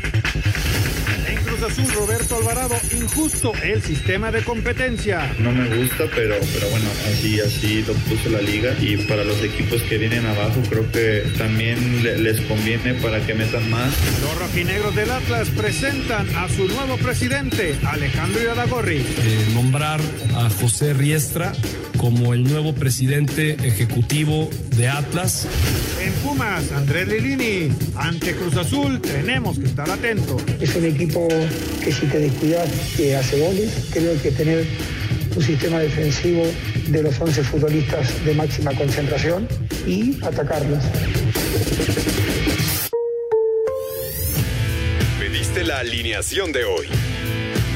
Thank you. Cruz Azul, Roberto Alvarado, injusto el sistema de competencia. No me gusta, pero, pero bueno, así, así lo puso la liga. Y para los equipos que vienen abajo, creo que también le- les conviene para que metan más. Los rojinegros del Atlas presentan a su nuevo presidente, Alejandro Iraragorri. eh, nombrar a José Riestra como el nuevo presidente ejecutivo de Atlas. En Pumas, Andrés Lilini. Ante Cruz Azul, tenemos que estar atentos. Es un equipo que si te descuidas te hace goles. Creo que tener un sistema defensivo de los 11 futbolistas de máxima concentración y atacarlos. Pediste la alineación de hoy.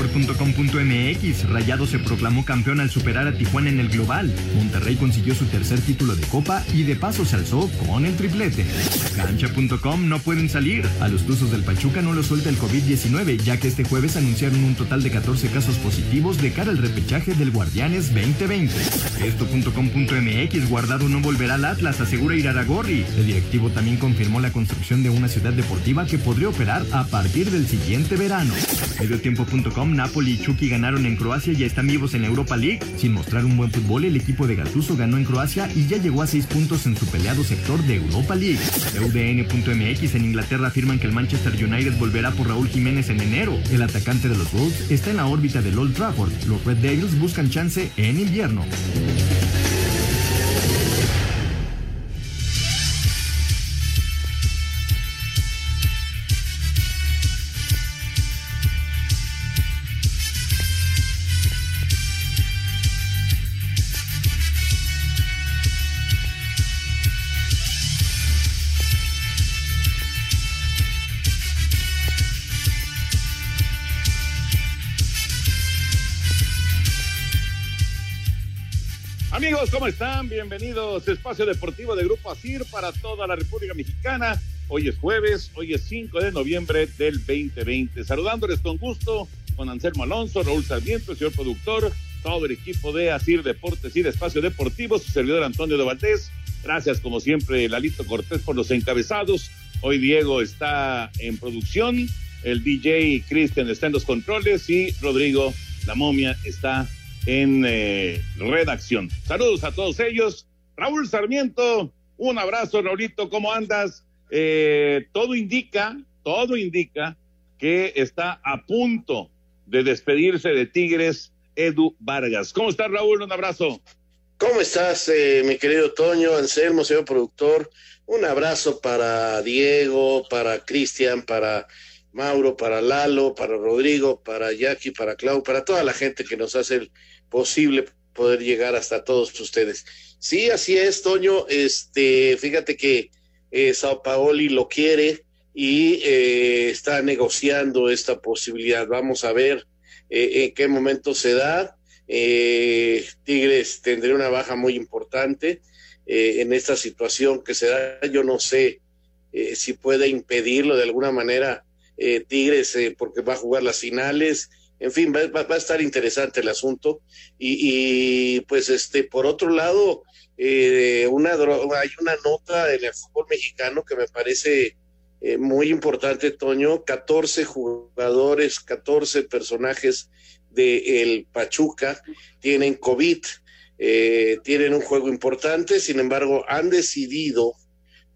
Record.com.mx, Rayado se proclamó campeón al superar a Tijuana en el global. Monterrey consiguió su tercer título de copa y de paso se alzó con el triplete. Cancha.com no pueden salir. A los Tuzos del Pachuca no los suelta el COVID-19, ya que este jueves anunciaron un total de 14 casos positivos de cara al repechaje del Guardianes 2020. Esto.com.mx, Guardado no volverá al Atlas, asegura Iraragorri. El directivo también confirmó la construcción de una ciudad deportiva que podría operar a partir del siguiente verano. Mediotiempo.com, Napoli y Chucky ganaron en Croacia y están vivos en Europa League. Sin mostrar un buen fútbol, el equipo de Gattuso ganó en Croacia y ya llegó a seis puntos en su peleado sector de Europa League. UDN.mx en Inglaterra afirman que el Manchester United volverá por Raúl Jiménez en enero. El atacante de los Wolves está en la órbita del Old Trafford. Los Red Devils buscan chance en invierno. Amigos, ¿cómo están? Bienvenidos a Espacio Deportivo de Grupo ASIR para toda la República Mexicana. Hoy es jueves, hoy es 5 de noviembre del 2020. Saludándoles con gusto con Anselmo Alonso, Raúl Sarmiento, el señor productor, todo el equipo de ASIR Deportes y Espacio Deportivo, su servidor Antonio de Valdés. Gracias, como siempre, Lalito Cortés por los encabezados. Hoy Diego está en producción, el DJ Cristian está en los controles y Rodrigo, la momia, está en eh, redacción. Saludos a todos ellos. Raúl Sarmiento, un abrazo, Raulito, ¿cómo andas? Eh, todo indica, todo indica que está a punto de despedirse de Tigres Edu Vargas. ¿Cómo estás, Raúl? Un abrazo. ¿Cómo estás, eh, mi querido Toño, Anselmo, señor productor? Un abrazo para Diego, para Cristian, para Mauro, para Lalo, para Rodrigo, para Jackie, para Clau, para toda la gente que nos hace el posible poder llegar hasta todos ustedes. Sí, así es, Toño. Este, fíjate que eh, Sao Paoli lo quiere y eh, está negociando esta posibilidad. Vamos a ver eh, en qué momento se da. Eh, Tigres tendría una baja muy importante eh, en esta situación que se da. Yo no sé si puede impedirlo de alguna manera eh, Tigres eh, porque va a jugar las finales. En fin, va, va- va a estar interesante el asunto. Y, y, pues este, por otro lado, eh, una, hay una nota en el fútbol mexicano que me parece eh, muy importante, Toño. 14 jugadores, 14 personajes de el Pachuca tienen COVID. eh, tienen un juego importante, sin embargo, han decidido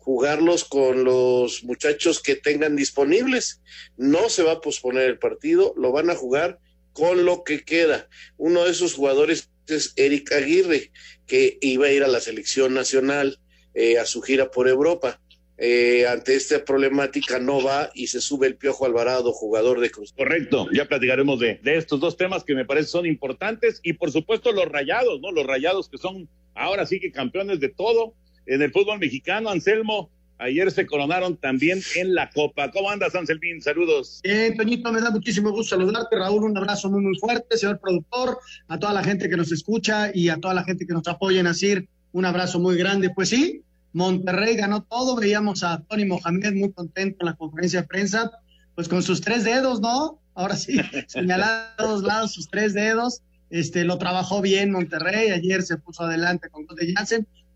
jugarlos con los muchachos que tengan disponibles. No se va a posponer el partido, lo van a jugar con lo que queda. Uno de esos jugadores es Eric Aguirre, que iba a ir a la selección nacional eh, a su gira por Europa. Eh, ante esta problemática no va y se sube el Piojo Alvarado, jugador de Cruz. Correcto, ya platicaremos de, de estos dos temas que me parecen son importantes y por supuesto los rayados, ¿no? Los rayados que son ahora sí que campeones de todo en el fútbol mexicano, Anselmo. Ayer se coronaron también en la Copa. ¿Cómo andas, Anselmín? Saludos. Bien, Toñito, me da muchísimo gusto saludarte. Raúl, un abrazo muy, muy fuerte, señor productor, a toda la gente que nos escucha y a toda la gente que nos apoya en ASIR, un abrazo muy grande. Pues sí, Monterrey ganó todo. Veíamos a Tony Mohamed muy contento en la conferencia de prensa, pues con sus tres dedos, ¿no? Ahora sí, señalando a todos lados sus tres dedos. Este, lo trabajó bien Monterrey. Ayer se puso adelante con gol de.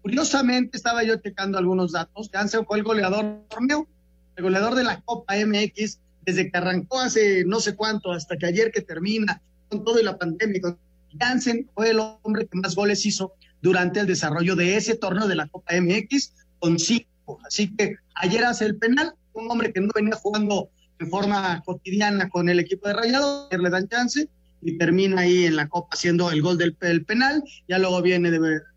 Curiosamente, estaba yo checando algunos datos. Jansen fue el goleador torneo, el goleador de la Copa MX, desde que arrancó hace no sé cuánto, hasta que ayer que termina, con todo y la pandemia. Jansen fue el hombre que más goles hizo durante el desarrollo de ese torneo de la Copa MX, con cinco. Así que ayer hace el penal, un hombre que no venía jugando en forma cotidiana con el equipo de Rayado, le dan chance y termina ahí en la Copa haciendo el gol del el penal, ya luego viene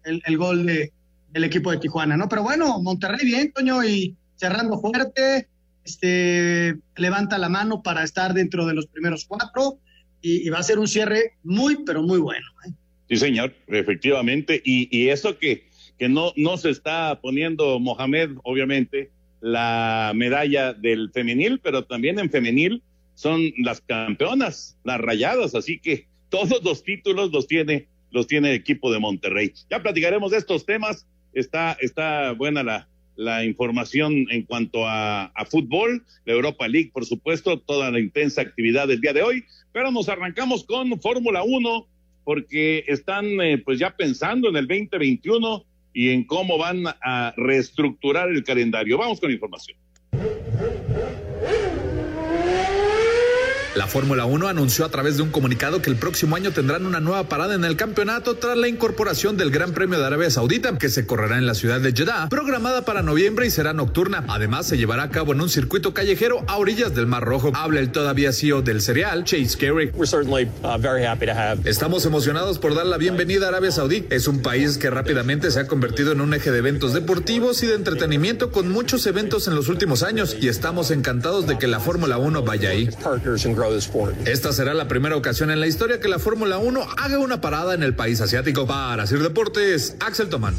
el gol de el equipo de Tijuana, ¿no? Pero bueno, Monterrey bien, Toño, y cerrando fuerte, este, levanta la mano para estar dentro de los primeros cuatro y, va a ser un cierre muy, pero muy bueno. ¿eh? Sí, señor, efectivamente. Y, y eso que, que no, no se está poniendo Mohamed, obviamente, la medalla del femenil, pero también en femenil son las campeonas, las rayadas, así que todos los títulos los tiene, los tiene el equipo de Monterrey. Ya platicaremos de estos temas está, está buena la, la información en cuanto a, a, fútbol, la Europa League, por supuesto, toda la intensa actividad del día de hoy, pero nos arrancamos con Fórmula 1 porque están eh, pues ya pensando en el 2021 y en cómo van a reestructurar el calendario. Vamos con información. La Fórmula 1 anunció a través de un comunicado que el próximo año tendrán una nueva parada en el campeonato tras la incorporación del Gran Premio de Arabia Saudita, que se correrá en la ciudad de Jeddah, programada para noviembre y será nocturna. Además, se llevará a cabo en un circuito callejero a orillas del Mar Rojo. Habla el todavía CEO del cereal, Chase Carey. uh, Estamos emocionados por dar la bienvenida a Arabia Saudí. Es un país que rápidamente se ha convertido en un eje de eventos deportivos y de entretenimiento con muchos eventos en los últimos años y estamos encantados de que la Fórmula 1 vaya ahí. Esta será la primera ocasión en la historia que la Fórmula 1 haga una parada en el país asiático. Para Sir Deportes, Axel Tomán.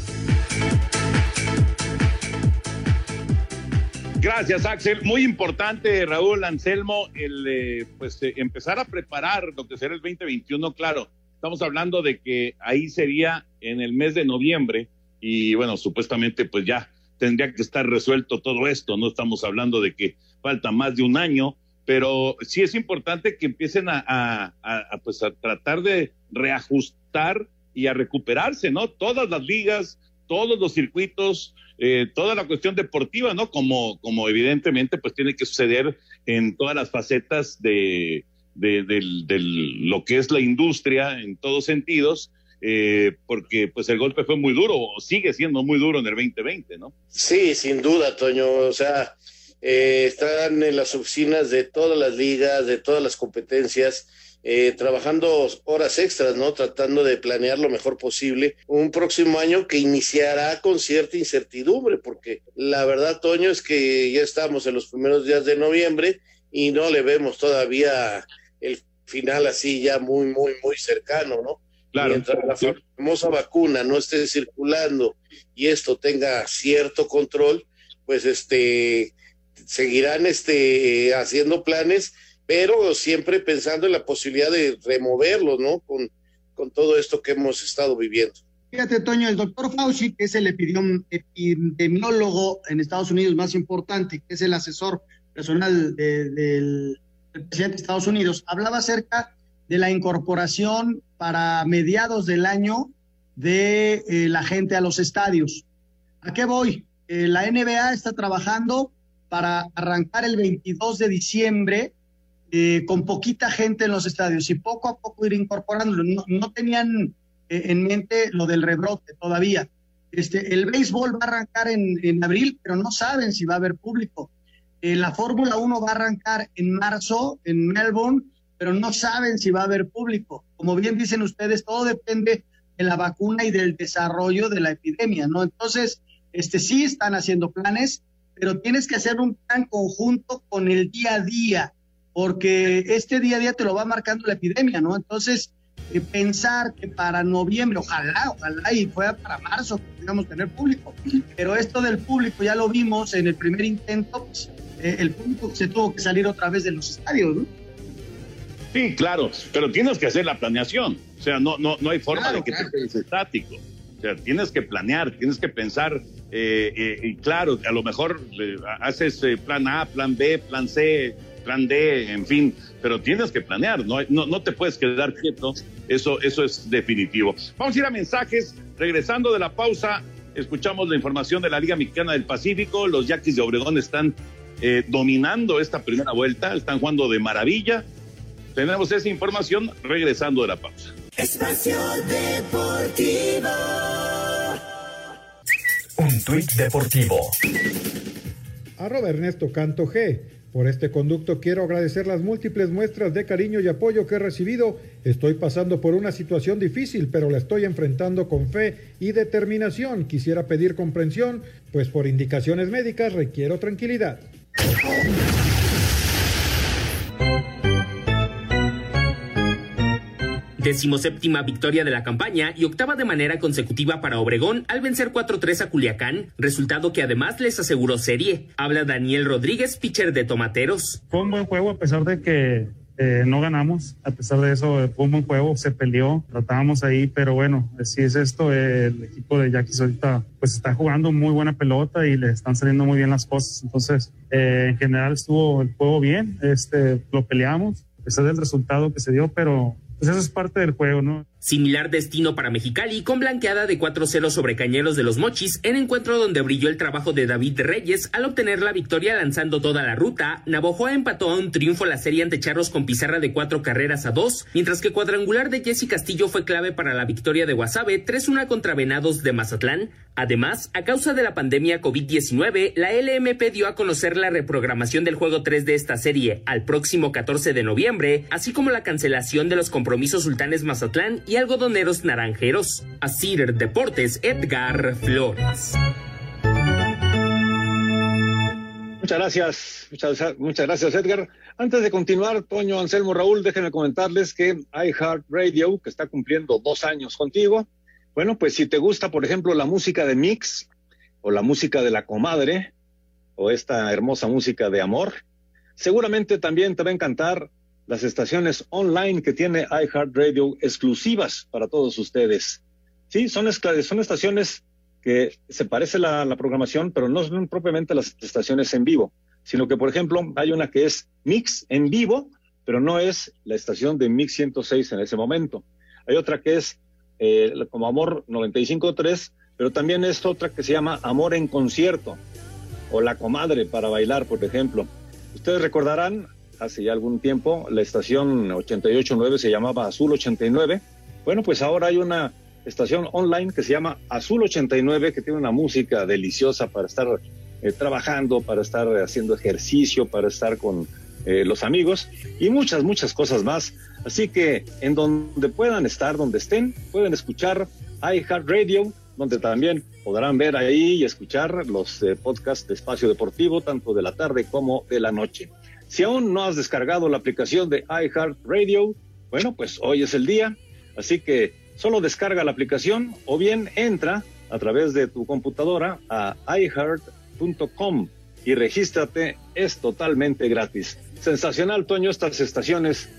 Gracias, Axel. Muy importante, Raúl Anselmo, el eh, pues eh, empezar a preparar lo que será el 2021. Claro, estamos hablando de que ahí sería en el mes de noviembre y bueno, supuestamente pues ya tendría que estar resuelto todo esto. No estamos hablando de que falta más de un año pero sí es importante que empiecen a, a, pues a tratar de reajustar y a recuperarse, ¿no? Todas las ligas, todos los circuitos, eh, toda la cuestión deportiva, ¿no? Como, como evidentemente pues tiene que suceder en todas las facetas de, de, de, de lo que es la industria en todos sentidos. Eh, porque pues el golpe fue muy duro, o sigue siendo muy duro en el 2020, ¿no? Sí, sin duda, Toño. O sea, eh, están en las oficinas de todas las ligas, de todas las competencias, eh, trabajando horas extras, ¿no? Tratando de planear lo mejor posible un próximo año que iniciará con cierta incertidumbre, porque la verdad, Toño, es que ya estamos en los primeros días de noviembre y no le vemos todavía el final así ya muy, muy, muy cercano, ¿no? Claro. Mientras la famosa vacuna no esté circulando y esto tenga cierto control, pues este seguirán este, haciendo planes, pero siempre pensando en la posibilidad de removerlos, ¿no? Con, con todo esto que hemos estado viviendo. Fíjate, Toño, el doctor Fauci, que es el epidemiólogo en Estados Unidos más importante, que es el asesor personal de, del, del presidente de Estados Unidos, hablaba acerca de la incorporación para mediados del año de eh, la gente a los estadios. ¿A qué voy? Eh, la NBA está trabajando para arrancar el 22 de diciembre eh, con poquita gente en los estadios y poco a poco ir incorporándolo. No, tenían eh, en mente lo del rebrote todavía. Este, el béisbol va a arrancar en, en abril, pero no saben si va a haber público. Eh, la Fórmula 1 va a arrancar en marzo en Melbourne, pero no saben si va a haber público. Como bien dicen ustedes, todo depende de la vacuna y del desarrollo de la epidemia, ¿no? Entonces, este sí están haciendo planes, pero tienes que hacer un plan conjunto con el día a día, porque este día a día te lo va marcando la epidemia, ¿no? Entonces, eh, pensar que para noviembre, ojalá, ojalá y fuera para marzo, podamos tener público, pero esto del público ya lo vimos en el primer intento, pues, eh, el público se tuvo que salir otra vez de los estadios, ¿no? Sí, claro, pero tienes que hacer la planeación. O sea, no, no, no hay forma de que te quedes estático. O sea, tienes que planear, tienes que pensar, eh, eh, y claro, a lo mejor haces plan A, plan B, plan C, plan D, en fin, pero tienes que planear, no, no, no te puedes quedar quieto, eso, eso es definitivo. Vamos a ir a mensajes, regresando de la pausa, escuchamos la información de la Liga Mexicana del Pacífico, los Yaquis de Obregón están dominando esta primera vuelta, están jugando de maravilla, tenemos esa información regresando de la pausa. Espacio Deportivo. Un tuit deportivo. Arroba Ernesto Canto G. Por este conducto quiero agradecer las múltiples muestras de cariño y apoyo que he recibido. Estoy pasando por una situación difícil, pero la estoy enfrentando con fe y determinación. Quisiera pedir comprensión, pues por indicaciones médicas requiero tranquilidad. Decimoséptima victoria de la campaña y octava de manera consecutiva para Obregón al vencer 4-3 a Culiacán, resultado que además les aseguró serie. Habla Daniel Rodríguez, pitcher de Tomateros. Fue un buen juego a pesar de que eh, no ganamos, a pesar de eso fue un buen juego, se peleó, tratábamos ahí, pero bueno, si es esto, el equipo de Yaquis ahorita pues está jugando muy buena pelota y le están saliendo muy bien las cosas, entonces eh, en general estuvo el juego bien, este, lo peleamos, a pesar del resultado que se dio, pero pues eso es parte del juego, ¿no? Similar destino para Mexicali con blanqueada de 4-0 sobre Cañeros de los Mochis en encuentro donde brilló el trabajo de David Reyes al obtener la victoria lanzando toda la ruta. Navojoa empató a un triunfo la serie ante Charros con pizarra de cuatro carreras a dos, mientras que cuadrangular de Jesse Castillo fue clave para la victoria de Guasave 3-1 contra Venados de Mazatlán. Además, a causa de la pandemia COVID-19, la LMP dio a conocer la reprogramación del juego 3 de esta serie al próximo 14 de noviembre, así como la cancelación de los compromisos Sultanes Mazatlán y algodoneros naranjeros. Asir Deportes, Edgar Flores. Muchas gracias, muchas, muchas gracias Edgar. Antes de continuar, Toño, Anselmo, Raúl, déjenme comentarles que iHeartRadio, que está cumpliendo dos años contigo, bueno, pues si te gusta, por ejemplo, la música de Mix o la música de la comadre o esta hermosa música de amor, seguramente también te va a encantar las estaciones online que tiene iHeartRadio exclusivas para todos ustedes. Sí, son, son estaciones que se parece la, la programación, pero no son propiamente las estaciones en vivo, sino que, por ejemplo, hay una que es Mix en vivo, pero no es la estación de Mix 106 en ese momento. Hay otra que es eh, como Amor 95.3, pero también es otra que se llama Amor en concierto, o La Comadre para bailar, por ejemplo. Ustedes recordarán, hace ya algún tiempo, la estación 88.9 se llamaba Azul 89. Bueno, pues ahora hay una estación online que se llama Azul 89, que tiene una música deliciosa para estar eh, trabajando, para estar haciendo ejercicio, para estar con eh, los amigos y muchas, muchas cosas más. Así que en donde puedan estar, donde estén, pueden escuchar iHeartRadio, donde también podrán ver ahí y escuchar los eh, podcasts de Espacio Deportivo, tanto de la tarde como de la noche. Si aún no has descargado la aplicación de iHeartRadio, bueno, pues hoy es el día, así que solo descarga la aplicación o bien entra a través de tu computadora a iHeart.com y regístrate, es totalmente gratis. Sensacional, Toño, estas estaciones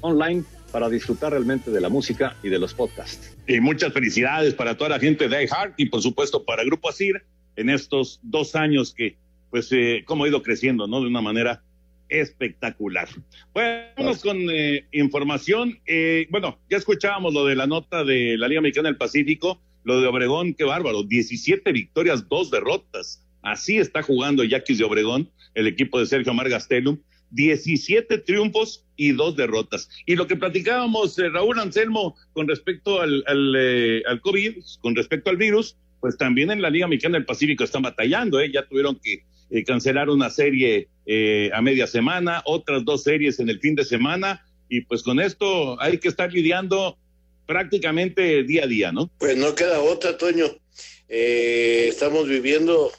online para disfrutar realmente de la música y de los podcasts. Y muchas felicidades para toda la gente de iHeart y por supuesto para Grupo Asir en estos dos años que, pues, eh, como ha ido creciendo, ¿no? De una manera espectacular. Bueno, vamos con eh, información. Eh, bueno, ya escuchábamos lo de la nota de la Liga Mexicana del Pacífico, lo de Obregón, qué bárbaro, 17 victorias, dos derrotas. Así está jugando Yaquis de Obregón, el equipo de Sergio Mar Gastelum. 17 triunfos y dos derrotas. Y lo que platicábamos, eh, Raúl Anselmo, con respecto al, al, eh, al, COVID, con respecto al virus, pues también en la Liga Mexicana del Pacífico están batallando, ¿eh? ya tuvieron que eh, cancelar una serie eh, a media semana, otras dos series en el fin de semana, y pues con esto hay que estar lidiando prácticamente día a día, ¿no? Pues no queda otra, Toño. Eh, estamos viviendo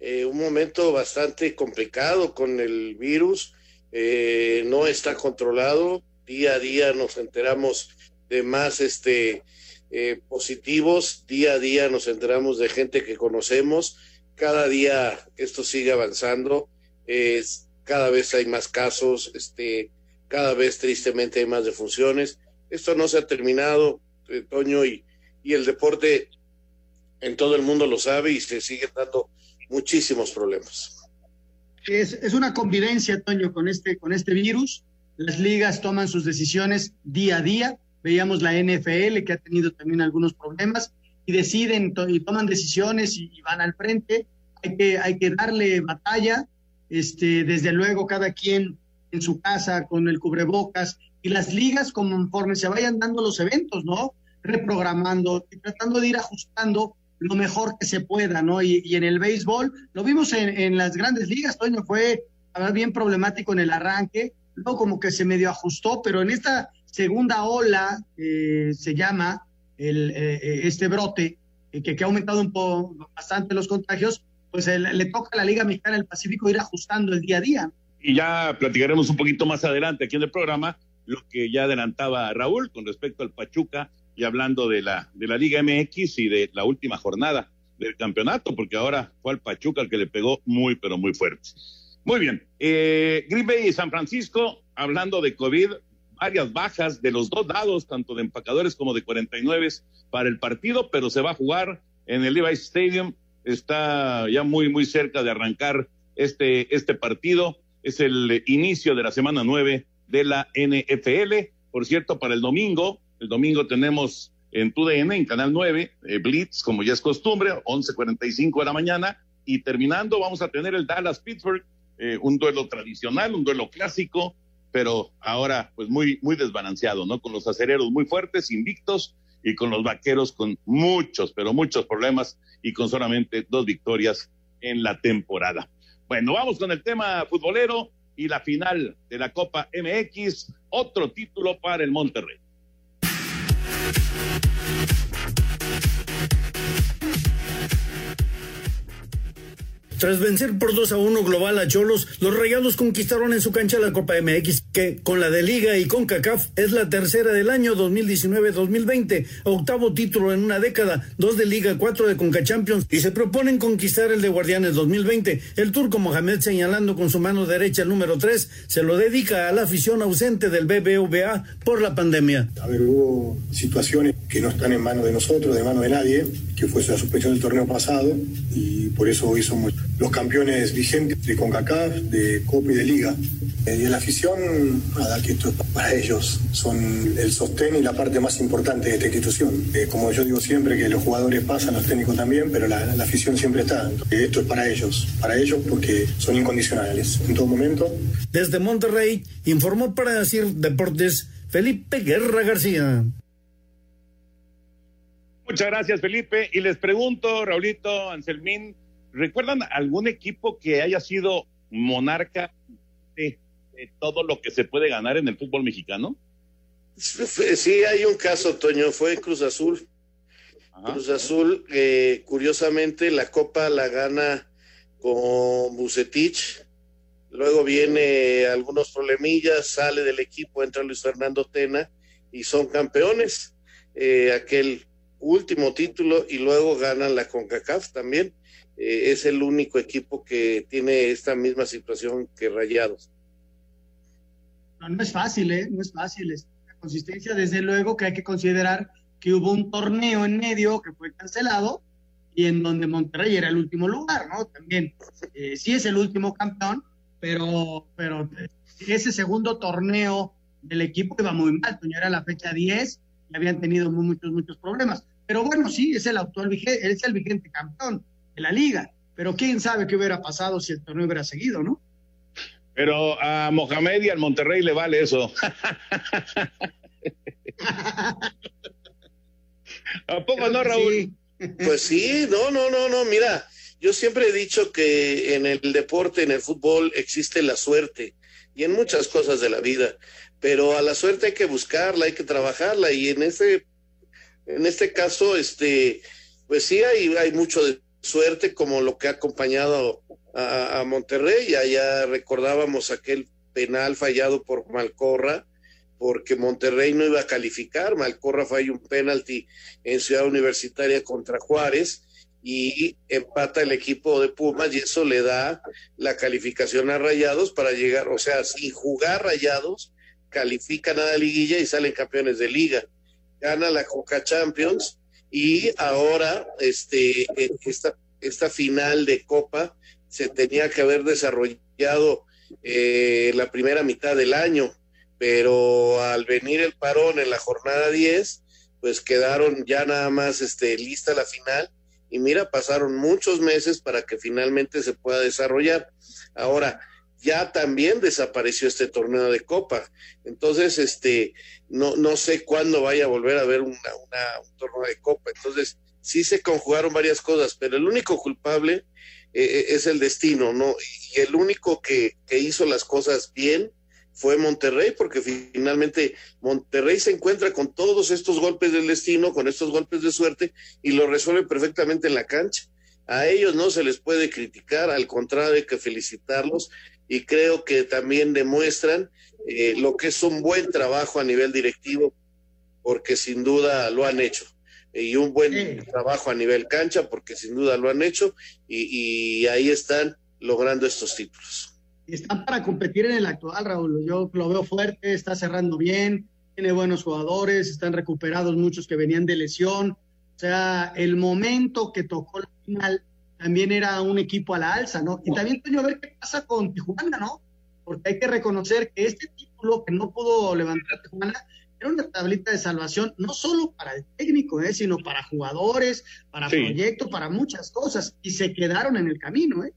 eh, un momento bastante complicado con el virus, no está controlado, día a día nos enteramos de más este, positivos, día a día nos enteramos de gente que conocemos, cada día esto sigue avanzando, cada vez hay más casos, este, cada vez tristemente hay más defunciones. Esto no se ha terminado, Toño, y, y el deporte en todo el mundo lo sabe y se siguen dando muchísimos problemas. Es, es, una convivencia, Toño, con este, con este virus. Las ligas toman sus decisiones día a día. Veíamos la NFL que ha tenido también algunos problemas y deciden y toman decisiones y, van al frente. Hay que, hay que darle batalla. Este, desde luego, cada quien en su casa con el cubrebocas y las ligas conforme se vayan dando los eventos, ¿no? Reprogramando y tratando de ir ajustando lo mejor que se pueda, ¿no? Y, y en el béisbol, lo vimos en, en, las grandes ligas, Toño, fue bien problemático en el arranque, luego como que se medio ajustó, pero en esta segunda ola, eh, se llama el, eh, este brote, eh, que, que, ha aumentado un poco bastante los contagios, pues el, le toca a la Liga Mexicana del Pacífico ir ajustando el día a día. Y ya platicaremos un poquito más adelante aquí en el programa lo que ya adelantaba Raúl con respecto al Pachuca y hablando de la, de la Liga MX y de la última jornada del campeonato, porque ahora fue al Pachuca el que le pegó muy, pero muy fuerte. Muy bien, eh, Green Bay y San Francisco, hablando de COVID, varias bajas de los dos lados, tanto de empacadores como de 49 para el partido, pero se va a jugar en el Levi's Stadium, está ya muy, muy cerca de arrancar este, este partido, es el inicio de la semana 9 de la NFL, por cierto, para el domingo, el domingo tenemos en TUDN, en Canal 9, eh, Blitz, como ya es costumbre, 11.45 de la mañana. Y terminando, vamos a tener el Dallas-Pittsburgh, eh, un duelo tradicional, un duelo clásico, pero ahora pues muy, muy desbalanceado, ¿no? Con los acereros muy fuertes, invictos, y con los vaqueros con muchos, pero muchos problemas y con solamente dos victorias en la temporada. Bueno, vamos con el tema futbolero y la final de la Copa MX, otro título para el Monterrey. Tras vencer por 2 a 1 global a Cholos, los Rayados conquistaron en su cancha la Copa MX, que con la de Liga y con CACAF es la tercera del año 2019-2020, octavo título en una década, dos de Liga, cuatro de Conca Champions y se proponen conquistar el de Guardianes 2020. El turco Mohamed señalando con su mano derecha el número 3 se lo dedica a la afición ausente del BBVA por la pandemia. A ver, hubo situaciones que no están en manos de nosotros, de mano de nadie, que fue la suspensión del torneo pasado y por eso hoy somos los campeones vigentes de CONCACAF, de Copa y de Liga. Eh, y la afición, nada, que esto es para ellos, son el sostén y la parte más importante de esta institución. Eh, como yo digo siempre, que los jugadores pasan, los técnicos también, pero la, la afición siempre está. Eh, esto es para ellos, para ellos porque son incondicionales en todo momento. Desde Monterrey, informó para decir Deportes Felipe Guerra García. Muchas gracias, Felipe. Y les pregunto, Raulito, Anselmín, ¿recuerdan algún equipo que haya sido monarca de, de, todo lo que se puede ganar en el fútbol mexicano? Sí, hay un caso, Toño, fue Cruz Azul. Ajá. Cruz Azul, eh, curiosamente, la copa la gana con Bucetich. Luego viene algunos problemillas, sale del equipo, entra Luis Fernando Tena y son campeones. Eh, aquel último título y luego ganan la CONCACAF también. Eh, es el único equipo que tiene esta misma situación que Rayados. No, no es fácil, ¿eh? No es fácil. Es la consistencia, desde luego que hay que considerar que hubo un torneo en medio que fue cancelado y en donde Monterrey era el último lugar, ¿no? También, eh, sí es el último campeón, pero, pero ese segundo torneo del equipo iba muy mal, era la fecha 10 y habían tenido muchos, muchos problemas. Pero bueno, sí, es el actual vigente, es el vigente campeón de la liga. Pero quién sabe qué hubiera pasado si el torneo hubiera seguido, ¿no? Pero a Mohamed y al Monterrey le vale eso. ¿A poco no, Raúl? Pues sí, no, no, no, no, mira, yo siempre he dicho que en el deporte, en el fútbol, existe la suerte y en muchas cosas de la vida, pero a la suerte hay que buscarla, hay que trabajarla y en este, en este caso, este, pues sí hay, hay mucho de suerte como lo que ha acompañado a, a Monterrey, allá recordábamos aquel penal fallado por Malcorra, porque Monterrey no iba a calificar, Malcorra falló un penalti en Ciudad Universitaria contra Juárez y empata el equipo de Pumas y eso le da la calificación a Rayados para llegar, o sea, sin jugar Rayados, califican a la liguilla y salen campeones de liga. Gana la Coca Champions y ahora este, esta, esta final de Copa se tenía que haber desarrollado eh, la primera mitad del año pero al venir el parón en la jornada 10, pues quedaron ya nada más este, lista la final y mira, pasaron muchos meses para que finalmente se pueda desarrollar. Ahora, ya también desapareció este torneo de copa. Entonces, este, no, no sé cuándo vaya a volver a haber una, un torneo de copa. Entonces, sí se conjugaron varias cosas, pero el único culpable eh, es el destino, ¿no? Y el único que, que hizo las cosas bien fue Monterrey, porque finalmente Monterrey se encuentra con todos estos golpes del destino, con estos golpes de suerte, y lo resuelve perfectamente en la cancha. A ellos no se les puede criticar, al contrario hay que felicitarlos, y creo que también demuestran eh, lo que es un buen trabajo a nivel directivo, porque sin duda lo han hecho. Y un buen trabajo a nivel cancha, porque sin duda lo han hecho, y, y ahí están logrando estos títulos están para competir en el actual, Raúl. Yo lo veo fuerte, está cerrando bien, tiene buenos jugadores, están recuperados muchos que venían de lesión. O sea, el momento que tocó la final también era un equipo a la alza, ¿no? Y también tengo a ver qué pasa con Tijuana, ¿no? Porque hay que reconocer que este título que no pudo levantar Tijuana era una tablita de salvación, no solo para el técnico, ¿eh? sino para jugadores, para proyectos, para muchas cosas, y se quedaron en el camino, ¿eh?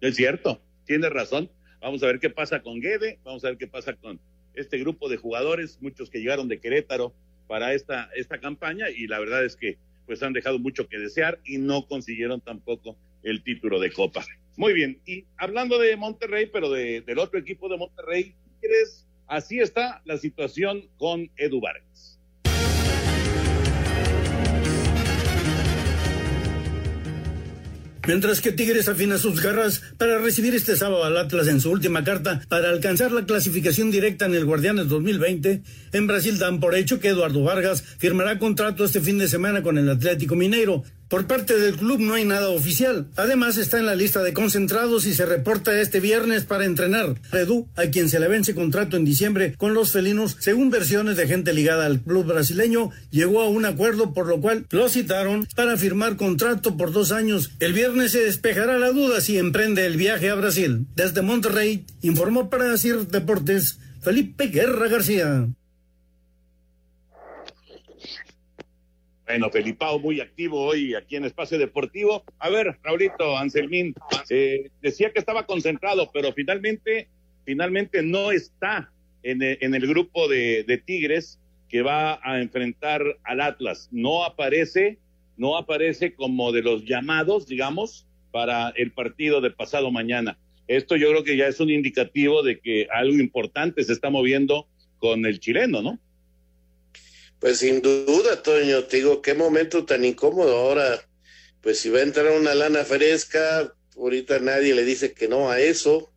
Es cierto, tiene razón. Vamos a ver qué pasa con Guede, vamos a ver qué pasa con este grupo de jugadores, muchos que llegaron de Querétaro para esta, esta campaña y la verdad es que pues han dejado mucho que desear y no consiguieron tampoco el título de Copa. Muy bien, y hablando de Monterrey, pero de, del otro equipo de Monterrey, ¿quieres? Así está la situación con Edu Vargas. Mientras que Tigres afina sus garras para recibir este sábado al Atlas en su última carta para alcanzar la clasificación directa en el Guardianes 2020, en Brasil dan por hecho que Eduardo Vargas firmará contrato este fin de semana con el Atlético Mineiro, por parte del club no hay nada oficial. Además está en la lista de concentrados y se reporta este viernes para entrenar. Edu, a quien se le vence contrato en diciembre con los felinos, según versiones de gente ligada al club brasileño, llegó a un acuerdo por lo cual lo citaron para firmar contrato por dos años. El viernes se despejará la duda si emprende el viaje a Brasil. Desde Monterrey, informó para decir Deportes Felipe Guerra García. Bueno, Felipao muy activo hoy aquí en Espacio Deportivo. A ver, Raulito, Anselmín, eh, decía que estaba concentrado, pero finalmente, finalmente no está en, en el grupo de, de, Tigres que va a enfrentar al Atlas. No aparece, no aparece como de los llamados, digamos, para el partido de pasado mañana. Esto yo creo que ya es un indicativo de que algo importante se está moviendo con el chileno, ¿no? Pues sin duda, Toño, te digo, qué momento tan incómodo ahora. Pues si va a entrar una lana fresca, ahorita nadie le dice que no a eso.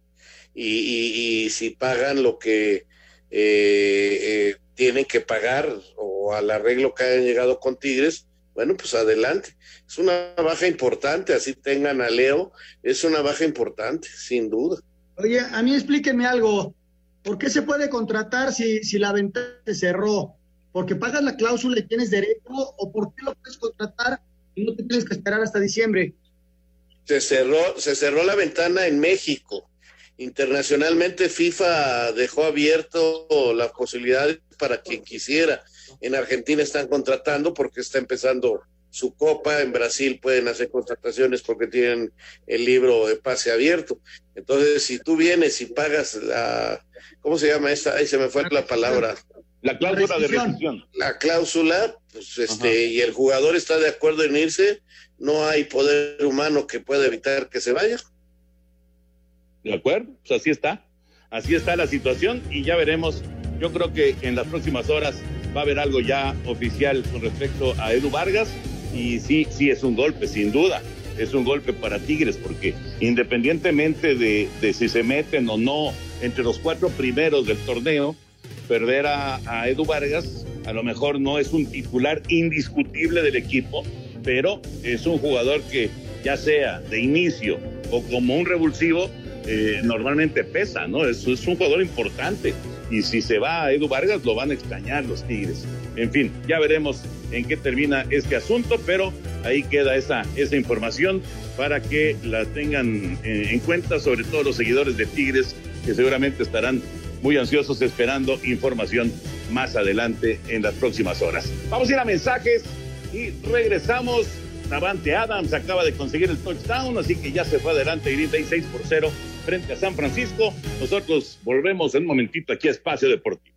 Y, si pagan lo que eh, eh, tienen que pagar o al arreglo que hayan llegado con Tigres, bueno, pues adelante. Es una baja importante, así tengan a Leo, es una baja importante, sin duda. Oye, a mí explíquenme algo. ¿Por qué se puede contratar si, si la ventana se cerró? Porque pagas la cláusula y tienes derecho, o por qué lo puedes contratar y no te tienes que esperar hasta diciembre. Se cerró, se cerró la ventana en México. Internacionalmente FIFA dejó abierto la posibilidad para quien quisiera. En Argentina están contratando porque está empezando su copa. En Brasil pueden hacer contrataciones porque tienen el libro de pase abierto. Entonces, si tú vienes y pagas la, ¿cómo se llama esta? Ahí se me fue la palabra. La cláusula de rescisión. La cláusula, pues este, y el jugador está de acuerdo en irse, no hay poder humano que pueda evitar que se vaya. ¿De acuerdo? Pues así está. Así está la situación y ya veremos. Yo creo que en las próximas horas va a haber algo ya oficial con respecto a Edu Vargas y sí, sí es un golpe, sin duda. Es un golpe para Tigres porque independientemente de, de si se meten o no entre los cuatro primeros del torneo, perder a, Edu Vargas a lo mejor no es un titular indiscutible del equipo, pero es un jugador que ya sea de inicio o como un revulsivo, eh, normalmente pesa, ¿no? Es, es un jugador importante. Y si se va a Edu Vargas, lo van a extrañar los Tigres. En fin, ya veremos en qué termina este asunto, pero ahí queda esa, esa información para que la tengan eh, en cuenta, sobre todo los seguidores de Tigres, que seguramente estarán muy ansiosos esperando información más adelante en las próximas horas. Vamos a ir a mensajes y regresamos. Davante Adams acaba de conseguir el touchdown, así que ya se fue adelante Green Bay 6 por 0 frente a San Francisco. Nosotros volvemos en un momentito aquí a Espacio Deportivo.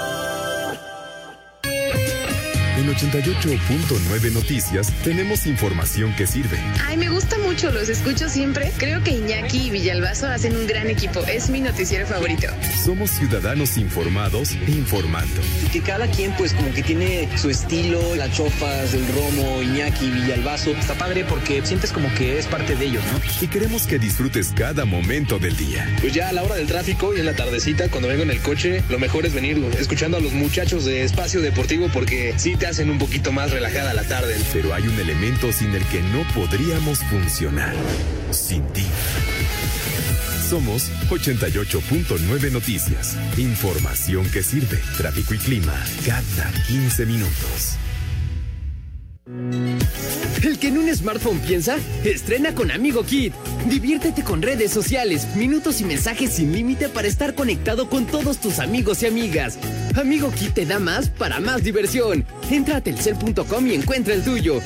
En 88.9 Noticias tenemos información que sirve. Ay, me gusta mucho, los escucho siempre. Creo que Iñaki y Villalbazo hacen un gran equipo. Es mi noticiero favorito. Somos ciudadanos informados e informando. Que cada quien pues como que tiene su estilo, las chofas, el romo, Iñaki, Villalbazo. Está padre porque sientes como que es parte de ellos, ¿no? Y queremos que disfrutes cada momento del día. Pues ya a la hora del tráfico y en la tardecita, cuando vengo en el coche, lo mejor es venir escuchando a los muchachos de Espacio Deportivo porque sí te hacen un poquito más relajada la tarde. Pero hay un elemento sin el que no podríamos funcionar. Sin ti. Somos 88.9 Noticias. Información que sirve. Tráfico y clima cada 15 minutos. El que en un smartphone piensa, estrena con Amigo Kit. Diviértete con redes sociales, minutos y mensajes sin límite para estar conectado con todos tus amigos y amigas. Amigo Kit te da más para más diversión. Entra a telcel.com y encuentra el tuyo.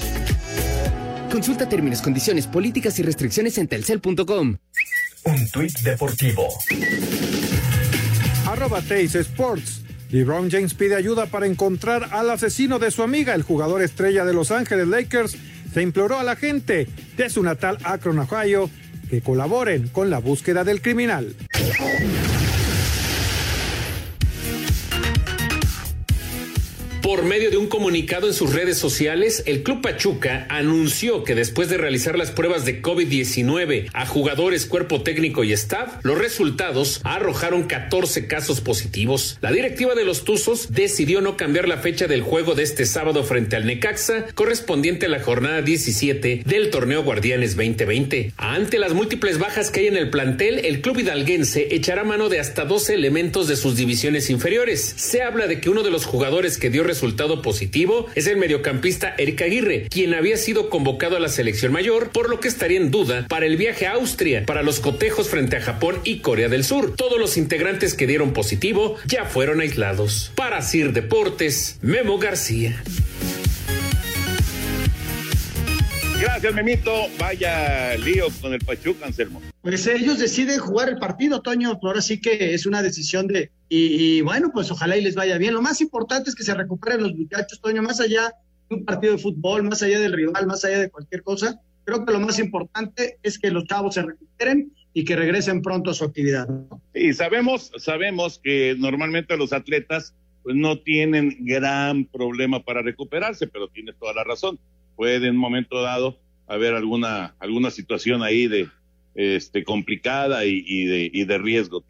Consulta términos, condiciones, políticas y restricciones en telcel.com. Un tuit deportivo. Arroba Teis Sports. LeBron James pide ayuda para encontrar al asesino de su amiga, el jugador estrella de Los Ángeles Lakers. Se imploró a la gente de su natal Akron, Ohio, que colaboren con la búsqueda del criminal. Por medio de un comunicado en sus redes sociales, el Club Pachuca anunció que después de realizar las pruebas de COVID-19 a jugadores, cuerpo técnico y staff, los resultados arrojaron 14 casos positivos. La directiva de los Tuzos decidió no cambiar la fecha del juego de este sábado frente al Necaxa, correspondiente a la jornada 17 del torneo Guardianes 2020. Ante las múltiples bajas que hay en el plantel, el club hidalguense echará mano de hasta 12 elementos de sus divisiones inferiores. Se habla de que uno de los jugadores que dio resultado positivo es el mediocampista Eric Aguirre, quien había sido convocado a la selección mayor, por lo que estaría en duda para el viaje a Austria para los cotejos frente a Japón y Corea del Sur. Todos los integrantes que dieron positivo ya fueron aislados. Para Sir Deportes, Memo García. Gracias, Memito. Vaya lío con el Pachuca, Anselmo. Pues ellos deciden jugar el partido, Toño. Ahora sí que es una decisión de. Y, y, bueno, pues ojalá y les vaya bien. Lo más importante es que se recuperen los muchachos, Toño, más allá de un partido de fútbol, más allá del rival, más allá de cualquier cosa. Creo que lo más importante es que los chavos se recuperen y que regresen pronto a su actividad. Y sabemos, sabemos que normalmente los atletas pues no tienen gran problema para recuperarse, pero tienes toda la razón. Puede en un momento dado haber alguna, alguna situación ahí de este complicada y, y de, y de riesgo.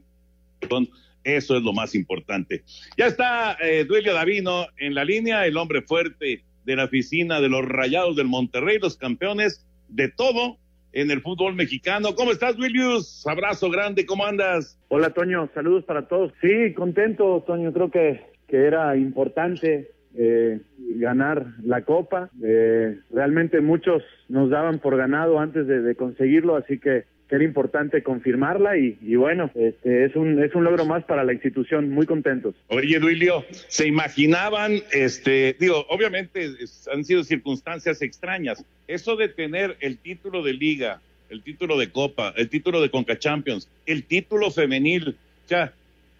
Eso es lo más importante. Ya está eh, Duelio Davino en la línea, el hombre fuerte de la oficina de los Rayados del Monterrey, los campeones de todo en el fútbol mexicano. ¿Cómo estás, Willius? Abrazo grande, ¿cómo andas? Hola, Toño, saludos para todos. Sí, contento, Toño, creo que, que era importante eh, ganar la copa. Eh, realmente muchos nos daban por ganado antes de conseguirlo, así que que era importante confirmarla y, y bueno, este, es un es un logro más para la institución, muy contentos. Oye, Duilio, ¿se imaginaban, este, digo, obviamente es- han sido circunstancias extrañas, eso de tener el título de liga, el título de copa, el título de Conca Champions, el título femenil, o sea,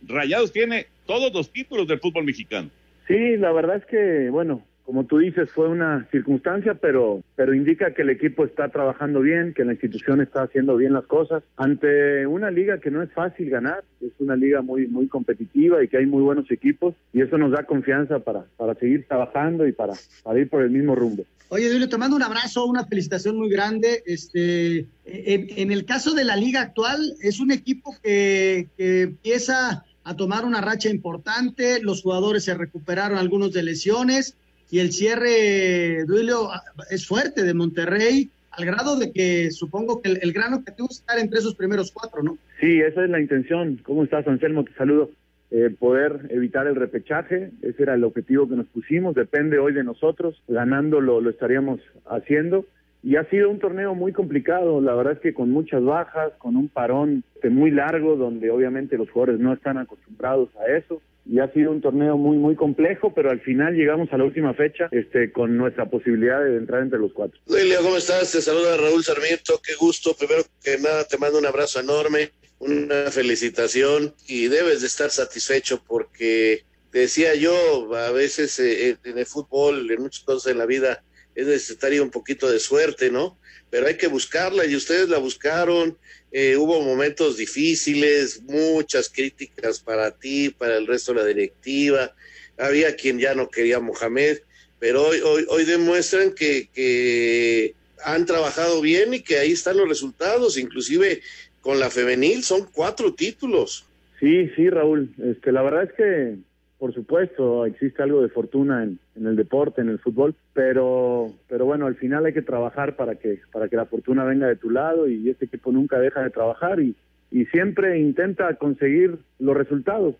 Rayados tiene todos los títulos del fútbol mexicano. Sí, la verdad es que, bueno, como tú dices, fue una circunstancia, pero, pero indica que el equipo está trabajando bien, que la institución está haciendo bien las cosas ante una liga que no es fácil ganar, es una liga muy, muy competitiva y que hay muy buenos equipos y eso nos da confianza para, para seguir trabajando y para, para ir por el mismo rumbo. Oye, Julio, te mando un abrazo, una felicitación muy grande. Este, en, en el caso de la liga actual, es un equipo que, que empieza a tomar una racha importante, los jugadores se recuperaron algunos de lesiones y el cierre, Duilio, es fuerte de Monterrey, al grado de que supongo que el, el gran objetivo es estar entre esos primeros cuatro, ¿no? Sí, esa es la intención. ¿Cómo estás, Anselmo? Te saludo. Eh, poder evitar el repechaje, ese era el objetivo que nos pusimos, depende hoy de nosotros, ganándolo lo estaríamos haciendo y ha sido un torneo muy complicado, la verdad es que con muchas bajas, con un parón muy largo donde obviamente los jugadores no están acostumbrados a eso y ha sido un torneo muy muy complejo, pero al final llegamos a la última fecha este con nuestra posibilidad de entrar entre los cuatro. Duilio, ¿cómo estás? Te saluda Raúl Sarmiento, qué gusto. Primero que nada, te mando un abrazo enorme, una felicitación y debes de estar satisfecho porque decía yo, a veces eh, en el fútbol, en muchas cosas en la vida, es necesario un poquito de suerte, ¿no? Pero hay que buscarla y ustedes la buscaron. Eh, hubo momentos difíciles, muchas críticas para ti, para el resto de la directiva. Había quien ya no quería Mohamed, pero hoy, hoy, hoy demuestran que, que han trabajado bien y que ahí están los resultados, inclusive con la femenil son cuatro títulos. Sí, sí, Raúl. Este, la verdad es que, por supuesto, existe algo de fortuna en, en el deporte, en el fútbol, pero, pero bueno, al final hay que trabajar para que, para que la fortuna venga de tu lado y este equipo nunca deja de trabajar y, y siempre intenta conseguir los resultados.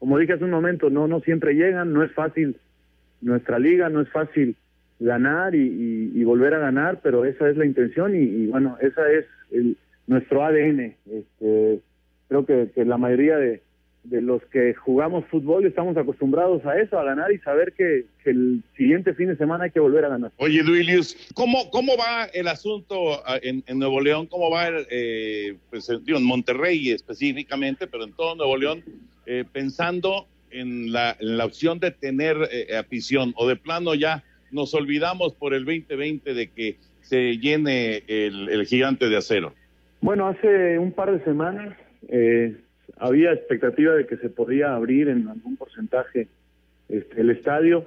Como dije hace un momento, no, no siempre llegan, no es fácil nuestra liga, no es fácil ganar y, volver a ganar, pero esa es la intención y, y bueno, esa es el, nuestro ADN. Este, creo que, que la mayoría de, de los que jugamos fútbol estamos acostumbrados a eso, a ganar y saber que, que el siguiente fin de semana hay que volver a ganar. Oye, Duilius, ¿cómo, ¿cómo va el asunto ah, en, en Nuevo León? ¿Cómo va eh, pues, en- digo, en Monterrey específicamente, pero en todo Nuevo León, eh, pensando en la, en la opción de tener eh, afición o de plano ya nos olvidamos por el 2020 de que se llene el, el gigante de acero? Bueno, hace un par de semanas eh, había expectativa de que se podía abrir en algún porcentaje este, el estadio,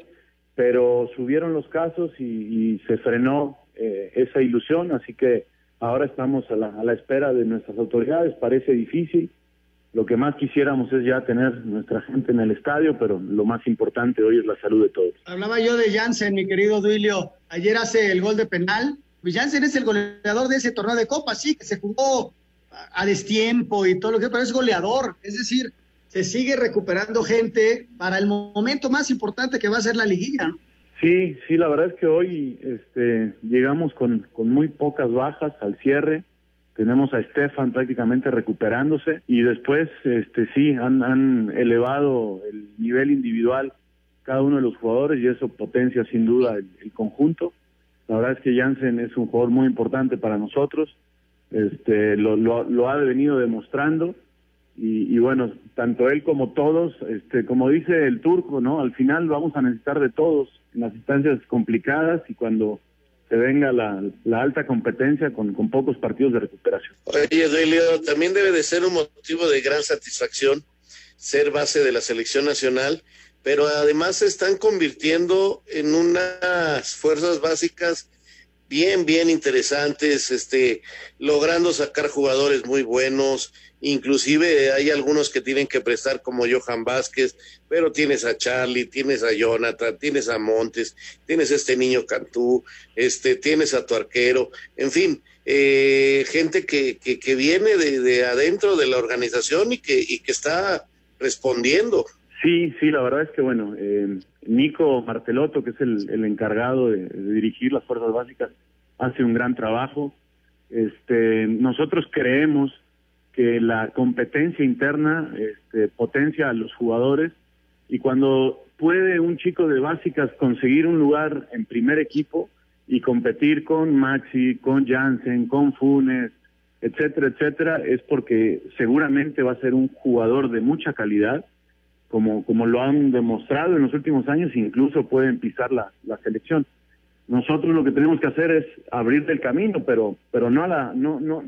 pero subieron los casos y, y se frenó eh, esa ilusión, así que ahora estamos a la, a la espera de nuestras autoridades, parece difícil. Lo que más quisiéramos es ya tener nuestra gente en el estadio, pero lo más importante hoy es la salud de todos. Hablaba yo de Jansen, mi querido Duilio. Ayer hace el gol de penal. Pues Jansen es el goleador de ese torneo de Copa, sí, que se jugó a destiempo y todo lo que, pero es goleador. Es decir, se sigue recuperando gente para el momento más importante que va a ser la liguilla. Sí, sí, la verdad es que hoy este, llegamos con, con muy pocas bajas al cierre. Tenemos a Estefan prácticamente recuperándose y después, este, sí, han, han elevado el nivel individual cada uno de los jugadores y eso potencia sin duda el, el conjunto. La verdad es que Jansen es un jugador muy importante para nosotros, este, lo, lo, lo ha venido demostrando y, bueno, tanto él como todos, este, como dice el turco, ¿no? Al final vamos a necesitar de todos en las instancias complicadas y cuando se venga la, alta competencia con, con pocos partidos de recuperación. Oye, también debe de ser un motivo de gran satisfacción ser base de la selección nacional, pero además se están convirtiendo en unas fuerzas básicas bien, bien interesantes, este, logrando sacar jugadores muy buenos, inclusive hay algunos que tienen que prestar como Johan Vázquez, pero tienes a Charlie, tienes a Jonathan, tienes a Montes, tienes a este niño Cantú, este, tienes a tu arquero, en fin, eh, gente que, que, que viene de, de adentro de la organización y que, y que está respondiendo. Sí, sí, la verdad es que bueno, eh, Nico Martelotto, que es el, encargado de, de, dirigir las fuerzas básicas, hace un gran trabajo. Este, nosotros creemos que la competencia interna este, potencia a los jugadores y cuando puede un chico de básicas conseguir un lugar en primer equipo y competir con Maxi, con Jansen, con Funes, etcétera, etcétera, es porque seguramente va a ser un jugador de mucha calidad, como, como lo han demostrado en los últimos años, incluso pueden pisar la, la selección. Nosotros lo que tenemos que hacer es abrir el camino, pero, pero no a la, no, no,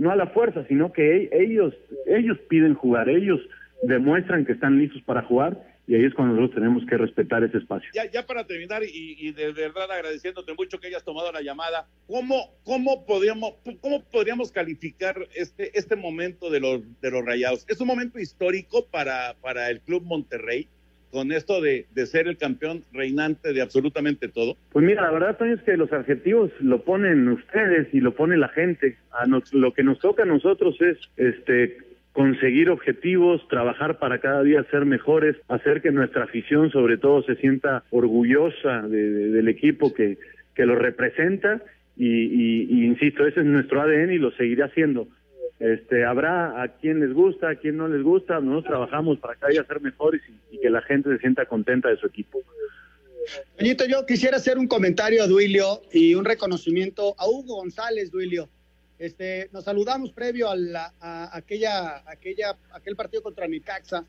no a la fuerza, sino que ellos, ellos piden jugar, ellos demuestran que están listos para jugar y ahí es cuando nosotros tenemos que respetar ese espacio. Ya, ya para terminar y, y, de verdad agradeciéndote mucho que hayas tomado la llamada, ¿cómo, cómo, podríamos, cómo podríamos calificar este, este momento de los, de los rayados? ¿Es un momento histórico para, para el Club Monterrey? con esto de, de, ser el campeón reinante de absolutamente todo? Pues mira, la verdad es que los adjetivos lo ponen ustedes y lo pone la gente. A nos, lo que nos toca a nosotros es este conseguir objetivos, trabajar para cada día ser mejores, hacer que nuestra afición sobre todo se sienta orgullosa de, de, del equipo que, que lo representa y, insisto, ese es nuestro ADN y lo seguiré haciendo. Este, habrá a quien les gusta, a quien no les gusta, nosotros trabajamos para cada día ser mejores y, que la gente se sienta contenta de su equipo. Toñito, yo quisiera hacer un comentario a Duilio y un reconocimiento a Hugo González, Duilio. Este, nos saludamos previo a, la, a aquella, aquella, aquel partido contra Necaxa.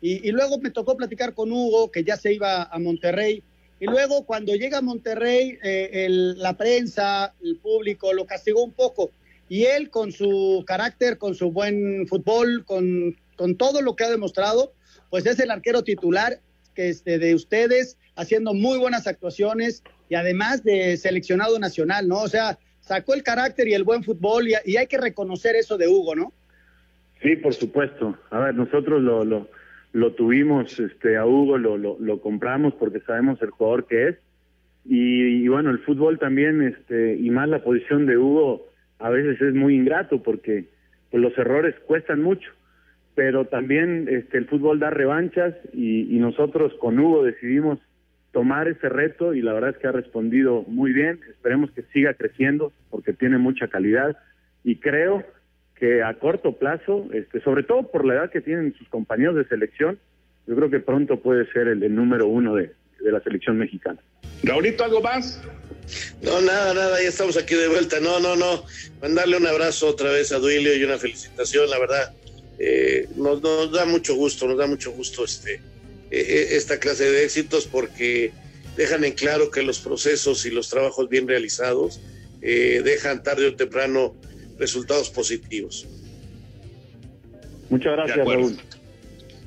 Y, y, luego me tocó platicar con Hugo que ya se iba a Monterrey. Y luego cuando llega a Monterrey eh, el, la prensa, el público lo castigó un poco. Y él con su carácter, con su buen fútbol, con, con todo lo que ha demostrado, pues es el arquero titular que este, de ustedes haciendo muy buenas actuaciones y además de seleccionado nacional, ¿no? O sea, sacó el carácter y el buen fútbol y, hay que reconocer eso de Hugo, ¿no? Sí, por supuesto. A ver, nosotros lo, lo, lo tuvimos este, a Hugo, lo, lo, lo, compramos porque sabemos el jugador que es. Y, y, bueno, el fútbol también, este, y más la posición de Hugo, a veces es muy ingrato porque pues, los errores cuestan mucho. Pero también este, el fútbol da revanchas y nosotros con Hugo decidimos tomar ese reto y la verdad es que ha respondido muy bien. Esperemos que siga creciendo porque tiene mucha calidad y creo que a corto plazo, este, sobre todo por la edad que tienen sus compañeros de selección, yo creo que pronto puede ser el, el número uno de, de, la selección mexicana. Raulito, ¿algo más? No, nada, nada, ya estamos aquí de vuelta. No, no, no. Mandarle un abrazo otra vez a Duilio y una felicitación, la verdad. Eh, nos, nos da mucho gusto, nos da mucho gusto este esta clase de éxitos porque dejan en claro que los procesos y los trabajos bien realizados eh, dejan tarde o temprano resultados positivos. Muchas gracias, de acuerdo. Raúl.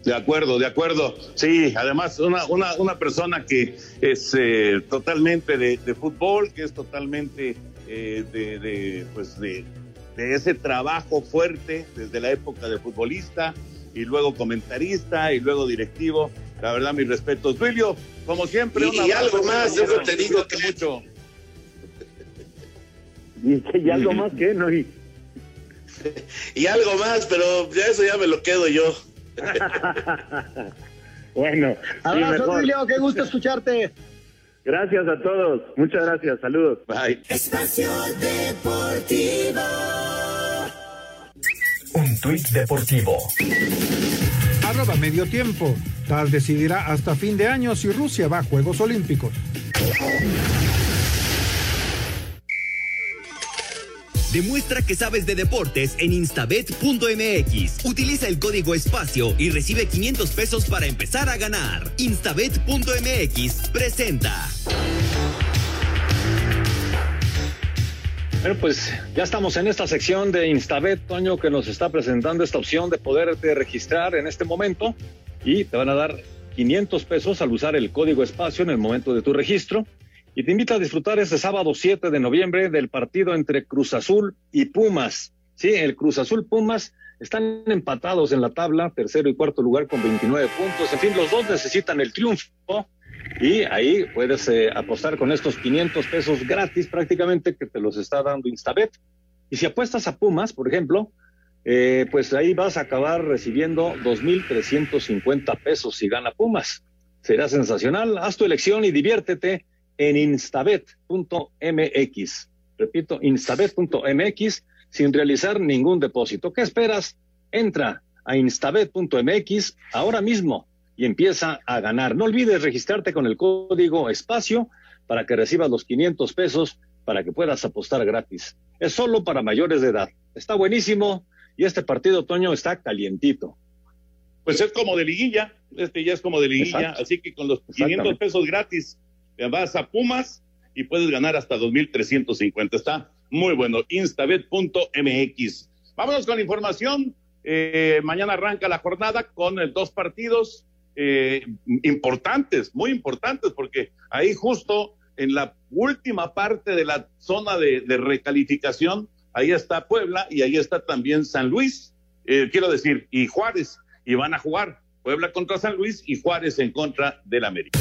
De acuerdo, de acuerdo. Sí, además una, una, una persona que es eh, totalmente de, de, fútbol, que es totalmente eh, de, de, pues de, de ese trabajo fuerte desde la época de futbolista y luego comentarista y luego directivo. La verdad, mis respetos. Duilio, como siempre. Y, y algo más, yo te digo que mucho. Y, y algo más que no. Y... y algo más, pero ya eso ya me lo quedo yo. bueno. Abrazo, sí, Duilio, qué gusto escucharte. Gracias a todos. Muchas gracias. Saludos. Bye. Espacio Deportivo. Un tuit deportivo. Arroba medio tiempo. TAS decidirá hasta fin de año si Rusia va a Juegos Olímpicos. Demuestra que sabes de deportes en instabet.mx. Utiliza el código espacio y recibe 500 pesos para empezar a ganar. Instabet.mx presenta. Bueno, pues ya estamos en esta sección de Instabet, Toño, que nos está presentando esta opción de poderte registrar en este momento y te van a dar 500 pesos al usar el código espacio en el momento de tu registro. Y te invito a disfrutar este sábado 7 de noviembre del partido entre Cruz Azul y Pumas. Sí, el Cruz Azul Pumas están empatados en la tabla, tercero y cuarto lugar con 29 puntos. En fin, los dos necesitan el triunfo y ahí puedes eh, apostar con estos 500 pesos gratis prácticamente que te los está dando Instabet. Y si apuestas a Pumas, por ejemplo, eh, pues ahí vas a acabar recibiendo 2.350 pesos si gana Pumas. Será sensacional. Haz tu elección y diviértete en instabet.mx. Repito, instabet.mx sin realizar ningún depósito. ¿Qué esperas? Entra a instabet.mx ahora mismo y empieza a ganar. No olvides registrarte con el código espacio para que recibas los 500 pesos para que puedas apostar gratis. Es solo para mayores de edad. Está buenísimo y este partido otoño está calientito. Pues es como de liguilla, este ya es como de liguilla, así que con los 500 pesos gratis vas a Pumas y puedes ganar hasta 2.350. Está muy bueno, instabet.mx. Vámonos con información. Eh, mañana arranca la jornada con el dos partidos eh, importantes, muy importantes, porque ahí justo en la última parte de la zona de, recalificación, ahí está Puebla y ahí está también San Luis, eh, quiero decir, y Juárez, y van a jugar Puebla contra San Luis y Juárez en contra del América.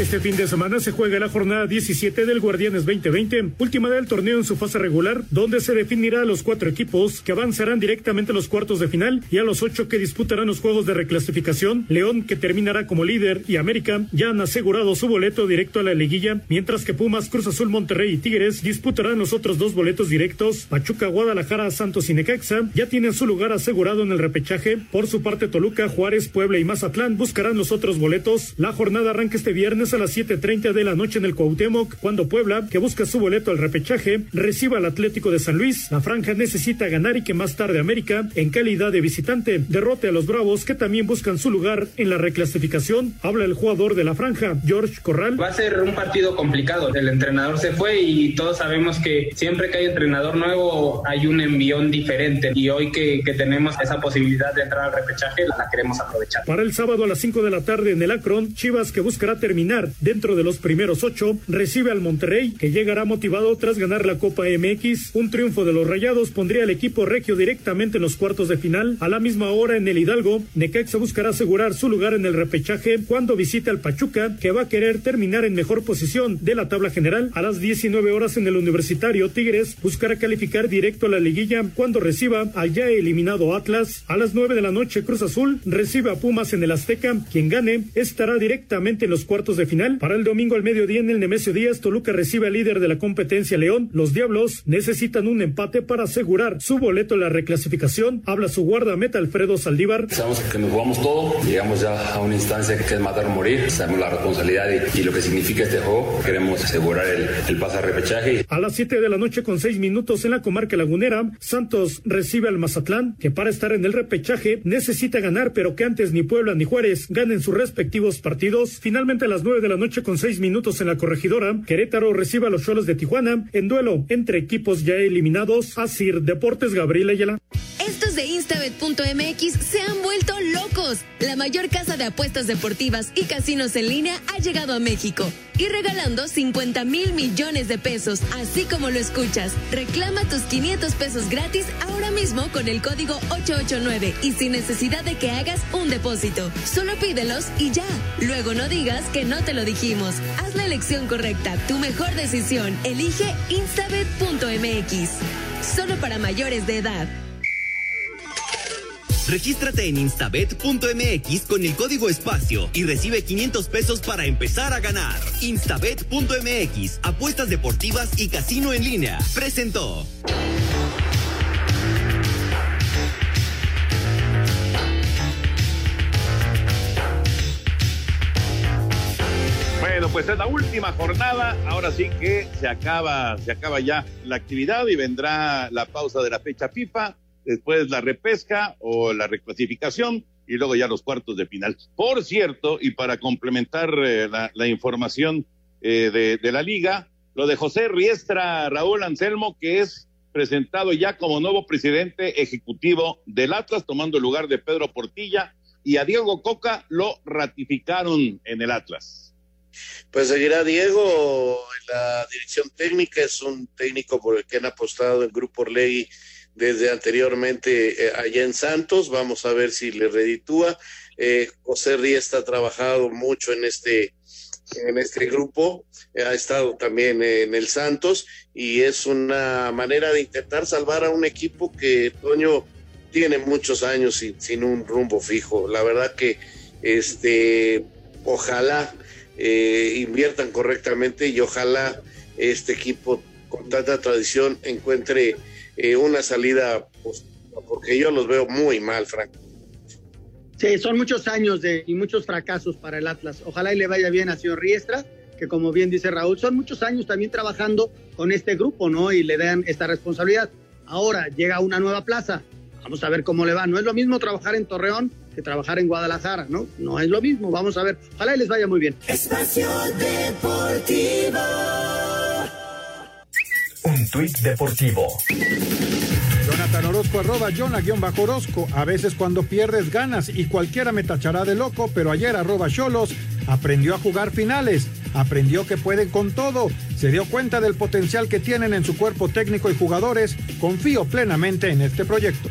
Este fin de semana se juega la jornada 17 del Guardianes 2020, última del torneo en su fase regular, donde se definirá a los cuatro equipos que avanzarán directamente a los cuartos de final y a los ocho que disputarán los juegos de reclasificación. León, que terminará como líder, y América ya han asegurado su boleto directo a la liguilla, mientras que Pumas, Cruz Azul, Monterrey y Tigres disputarán los otros dos boletos directos. Pachuca, Guadalajara, Santos y Necaxa ya tienen su lugar asegurado en el repechaje. Por su parte, Toluca, Juárez, Puebla y Mazatlán buscarán los otros boletos. La jornada arranca este viernes a las 7.30 de la noche en el Cuauhtémoc, cuando Puebla, que busca su boleto al repechaje, reciba al Atlético de San Luis. La franja necesita ganar y que más tarde América, en calidad de visitante, derrote a los Bravos, que también buscan su lugar en la reclasificación. Habla el jugador de la franja, George Corral. Va a ser un partido complicado. El entrenador se fue y todos sabemos que siempre que hay entrenador nuevo hay un envión diferente. Y hoy que, que tenemos esa posibilidad de entrar al repechaje, la queremos aprovechar. Para el sábado a las 5 de la tarde en el Akron, Chivas, que buscará terminar dentro de los primeros ocho, recibe al Monterrey, que llegará motivado tras ganar la Copa MX. Un triunfo de los Rayados pondría al equipo regio directamente en los cuartos de final. A la misma hora en el Hidalgo, Necaxa buscará asegurar su lugar en el repechaje cuando visite al Pachuca, que va a querer terminar en mejor posición de la tabla general. A las 19 horas en el Universitario, Tigres buscará calificar directo a la liguilla cuando reciba al ya eliminado Atlas. A las 9 de la noche, Cruz Azul recibe a Pumas en el Azteca. Quien gane estará directamente en los cuartos de final. Para el domingo al mediodía en el Nemesio Díaz, Toluca recibe al líder de la competencia León. Los Diablos necesitan un empate para asegurar su boleto en la reclasificación. Habla su guardameta Alfredo Saldívar. Sabemos que nos jugamos todo, llegamos ya a una instancia que es matar o morir, sabemos la responsabilidad y, lo que significa este juego. Queremos asegurar el, el pase a repechaje. A las 7 de la noche con 6 minutos en la comarca lagunera, Santos recibe al Mazatlán, que para estar en el repechaje necesita ganar, pero que antes ni Puebla ni Juárez ganen sus respectivos partidos. Finalmente a las 9 de la noche con seis minutos en la corregidora, Querétaro recibe a los Cholos de Tijuana en duelo entre equipos ya eliminados. Asir Deportes Gabriel Ayala. Estos de instabet.mx se han vuelto locos. La mayor casa de apuestas deportivas y casinos en línea ha llegado a México y regalando 50 mil millones de pesos, así como lo escuchas. Reclama tus 500 pesos gratis ahora mismo con el código 889 y sin necesidad de que hagas un depósito. Solo pídelos y ya. Luego no digas que no te lo dijimos. Haz la elección correcta, tu mejor decisión. Elige instabet.mx. Solo para mayores de edad. Regístrate en instabet.mx con el código espacio y recibe 500 pesos para empezar a ganar. Instabet.mx, apuestas deportivas y casino en línea. Presentó. Pues es la última jornada. Ahora sí que se acaba, se acaba ya la actividad y vendrá la pausa de la fecha FIFA después la repesca o la reclasificación y luego ya los cuartos de final. Por cierto, y para complementar eh, la, información eh, de, de, la liga, lo de José Riestra Raúl Anselmo, que es presentado ya como nuevo presidente ejecutivo del Atlas, tomando el lugar de Pedro Portilla, y a Diego Coca lo ratificaron en el Atlas. Pues seguirá Diego en la dirección técnica, es un técnico por el que han apostado el Grupo Orlegui desde anteriormente eh, allá en Santos. Vamos a ver si le reditúa. Eh, José Riesta ha trabajado mucho en este en este grupo, ha estado también en el Santos y es una manera de intentar salvar a un equipo que Toño tiene muchos años sin, sin un rumbo fijo. La verdad que este ojalá eh, inviertan correctamente y ojalá este equipo con tanta tradición encuentre eh, una salida porque yo los veo muy mal, Frank. Sí, son muchos años de, y muchos fracasos para el Atlas. Ojalá y le vaya bien a señor Riestra, que como bien dice Raúl, son muchos años también trabajando con este grupo, ¿no? Y le dan esta responsabilidad. Ahora llega una nueva plaza. Vamos a ver cómo le va. No es lo mismo trabajar en Torreón que trabajar en Guadalajara, ¿no? No es lo mismo. Vamos a ver. Ojalá y les vaya muy bien. Espacio Deportivo. Un tuit deportivo. Jonathan Orozco, arroba bajo orozco A veces cuando pierdes ganas y cualquiera me tachará de loco, pero ayer arroba Cholos aprendió a jugar finales, aprendió que pueden con todo, se dio cuenta del potencial que tienen en su cuerpo técnico y jugadores. Confío plenamente en este proyecto.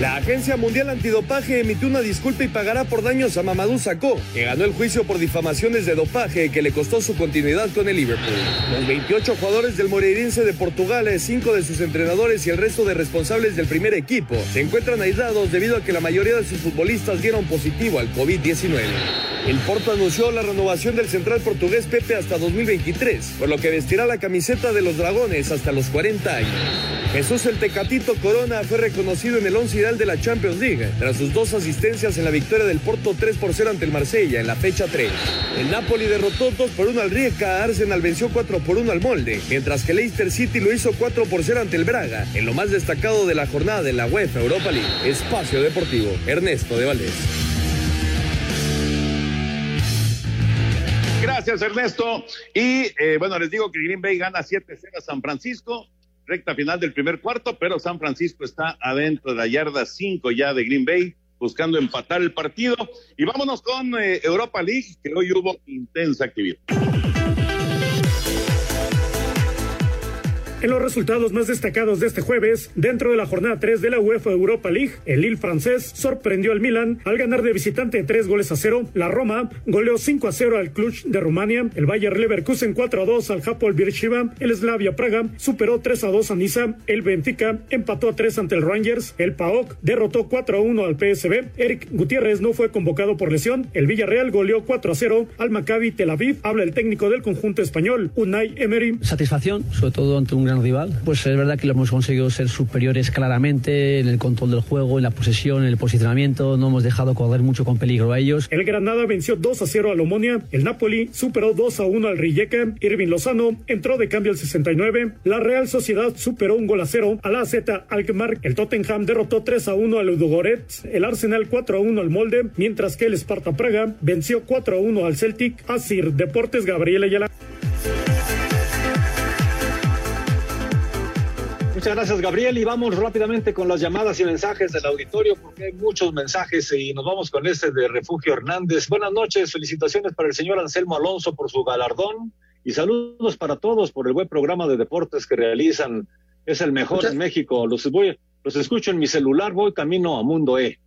La Agencia Mundial Antidopaje emitió una disculpa y pagará por daños a Mamadou Sakho, que ganó el juicio por difamaciones de dopaje que le costó su continuidad con el Liverpool. Los 28 jugadores del Moreirense de Portugal, cinco de sus entrenadores y el resto de responsables del primer equipo se encuentran aislados debido a que la mayoría de sus futbolistas dieron positivo al COVID-19. El Porto anunció la renovación del central portugués Pepe hasta 2023, por lo que vestirá la camiseta de los dragones hasta los 40 años. Jesús el Tecatito Corona fue reconocido en el 11 ideal de la Champions League tras sus dos asistencias en la victoria del Porto 3 por 0 ante el Marsella en la fecha 3. El Napoli derrotó 2 por 1 al Rijeka, Arsenal venció 4 por 1 al Molde, mientras que Leicester City lo hizo 4 por 0 ante el Braga, en lo más destacado de la jornada de la UEFA Europa League. Espacio Deportivo, Ernesto de Valdés. Gracias, Ernesto. Y eh, bueno, les digo que Green Bay gana 7-0 a San Francisco, recta final del primer cuarto, pero San Francisco está adentro de la yarda 5 ya de Green Bay, buscando empatar el partido. Y vámonos con eh, Europa League, que hoy hubo intensa actividad. En los resultados más destacados de este jueves, dentro de la jornada 3 de la UEFA Europa League, el Lille francés sorprendió al Milan al ganar de visitante 3 goles a 0. La Roma goleó 5 a 0 al Cluj de Rumania. El Bayer Leverkusen 4 a 2 al Hapoel Beersheba. El Slavia Praga superó 3 a 2 a Niza. El Benfica empató a 3 ante el Rangers. El PAOK derrotó 4 a 1 al PSB. Eric Gutiérrez no fue convocado por lesión. El Villarreal goleó 4 a 0 al Maccabi Tel Aviv. Habla el técnico del conjunto español, Unai Emery. Satisfacción, sobre todo ante un gran rival. Pues es verdad que lo hemos conseguido ser superiores claramente en el control del juego, en la posesión, en el posicionamiento. No hemos dejado correr mucho con peligro a ellos. El Granada venció 2 a 0 al Omonia. El Napoli superó 2 a 1 al Rijeka. Irving Lozano entró de cambio al 69. La Real Sociedad superó un gol a 0 al AZ Alkmaar. El Tottenham derrotó 3 a 1 al Ludogorets. El Arsenal 4 a 1 al Molde. Mientras que el Sparta Praga venció 4 a 1 al Celtic. Asir Deportes Gabriel Ayala. Muchas gracias, Gabriel. Y vamos rápidamente con las llamadas y mensajes del auditorio, porque hay muchos mensajes y nos vamos con este de Refugio Hernández. Buenas noches, felicitaciones para el señor Anselmo Alonso por su galardón y saludos para todos por el buen programa de deportes que realizan. Es el mejor en México. Los, voy, los escucho en mi celular, voy camino a Mundo E.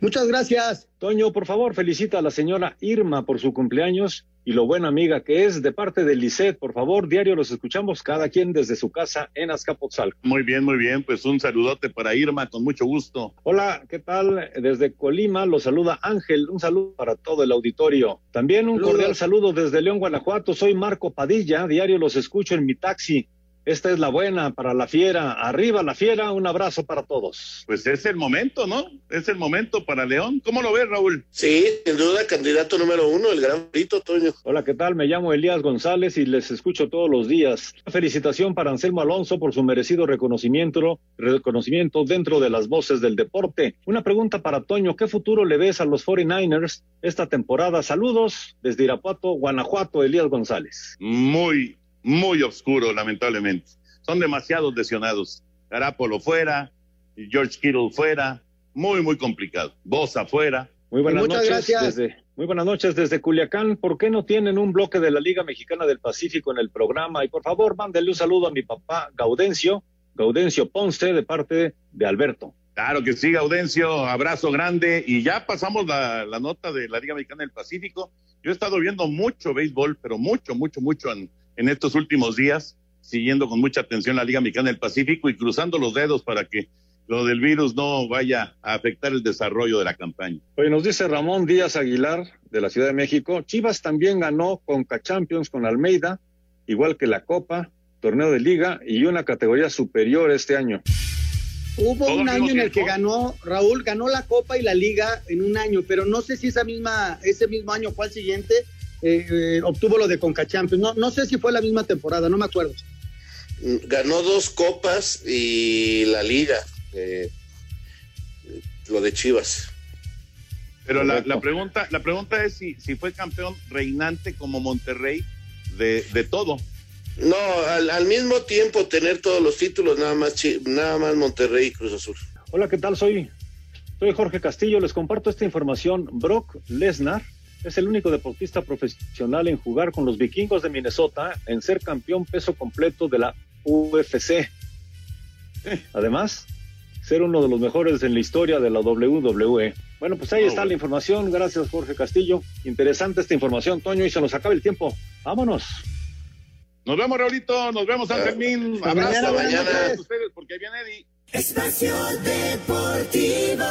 Muchas gracias. Toño, por favor, felicita a la señora Irma por su cumpleaños y lo buena amiga que es de parte de Lisset. Por favor, diario los escuchamos cada quien desde su casa en Azcapotzalco. Muy bien, muy bien. Pues un saludote para Irma, con mucho gusto. Hola, ¿qué tal? Desde Colima los saluda Ángel. Un saludo para todo el auditorio. También un cordial saludo desde León, Guanajuato. Soy Marco Padilla. Diario los escucho en mi taxi. Esta es la buena para la fiera. Arriba la fiera, un abrazo para todos. Pues es el momento, ¿no? Es el momento para León. ¿Cómo lo ves, Raúl? Sí, sin duda, candidato número uno, el gran Brito, Toño. Hola, ¿qué tal? Me llamo Elías González y les escucho todos los días. Una felicitación para Anselmo Alonso por su merecido reconocimiento, reconocimiento dentro de las voces del deporte. Una pregunta para Toño, ¿qué futuro le ves a los 49ers esta temporada? Saludos desde Irapuato, Guanajuato, Elías González. Muy, muy oscuro, lamentablemente. Son demasiados lesionados. Garapolo fuera, George Kittle fuera, muy, muy complicado. Bosa fuera. Muy buenas Muchas noches. gracias. Desde, muy buenas noches desde Culiacán. ¿Por qué no tienen un bloque de la Liga Mexicana del Pacífico en el programa? Y por favor, mándele un saludo a mi papá Gaudencio, Gaudencio Ponce, de parte de Alberto. Claro que sí, Audencio, abrazo grande. Y ya pasamos la, la, nota de la Liga Mexicana del Pacífico. Yo he estado viendo mucho béisbol, pero mucho, mucho, mucho en, en estos últimos días, siguiendo con mucha atención la Liga Mexicana del Pacífico y cruzando los dedos para que lo del virus no vaya a afectar el desarrollo de la campaña. Oye, nos dice Ramón Díaz Aguilar de la Ciudad de México, Chivas también ganó Conca Champions con Almeida, igual que la Copa, torneo de liga y una categoría superior este año. Hubo un año en el que ganó, Raúl, ganó la Copa y la Liga en un año, pero no sé si esa misma, ese mismo año fue el siguiente, eh, eh, obtuvo lo de Conca Champions. No, no sé si fue la misma temporada, no me acuerdo. Ganó dos copas y la Liga, eh, lo de Chivas. Pero la, la, pregunta, la pregunta es si, si fue campeón reinante como Monterrey de, de todo. No, al, al, mismo tiempo tener todos los títulos, nada más, nada más Monterrey y Cruz Azul. Hola, ¿qué tal? Soy, soy Jorge Castillo, les comparto esta información. Brock Lesnar es el único deportista profesional en jugar con los vikingos de Minnesota en ser campeón peso completo de la UFC. Además, ser uno de los mejores en la historia de la WWE. Bueno, pues ahí oh, está bueno. la información. Gracias, Jorge Castillo. Interesante esta información, Toño, y se nos acaba el tiempo. Vámonos. Nos vemos, Raulito. Nos vemos, San Fermín. Uh, Abrazo mañana. ustedes porque viene Eddie. Espacio Deportivo.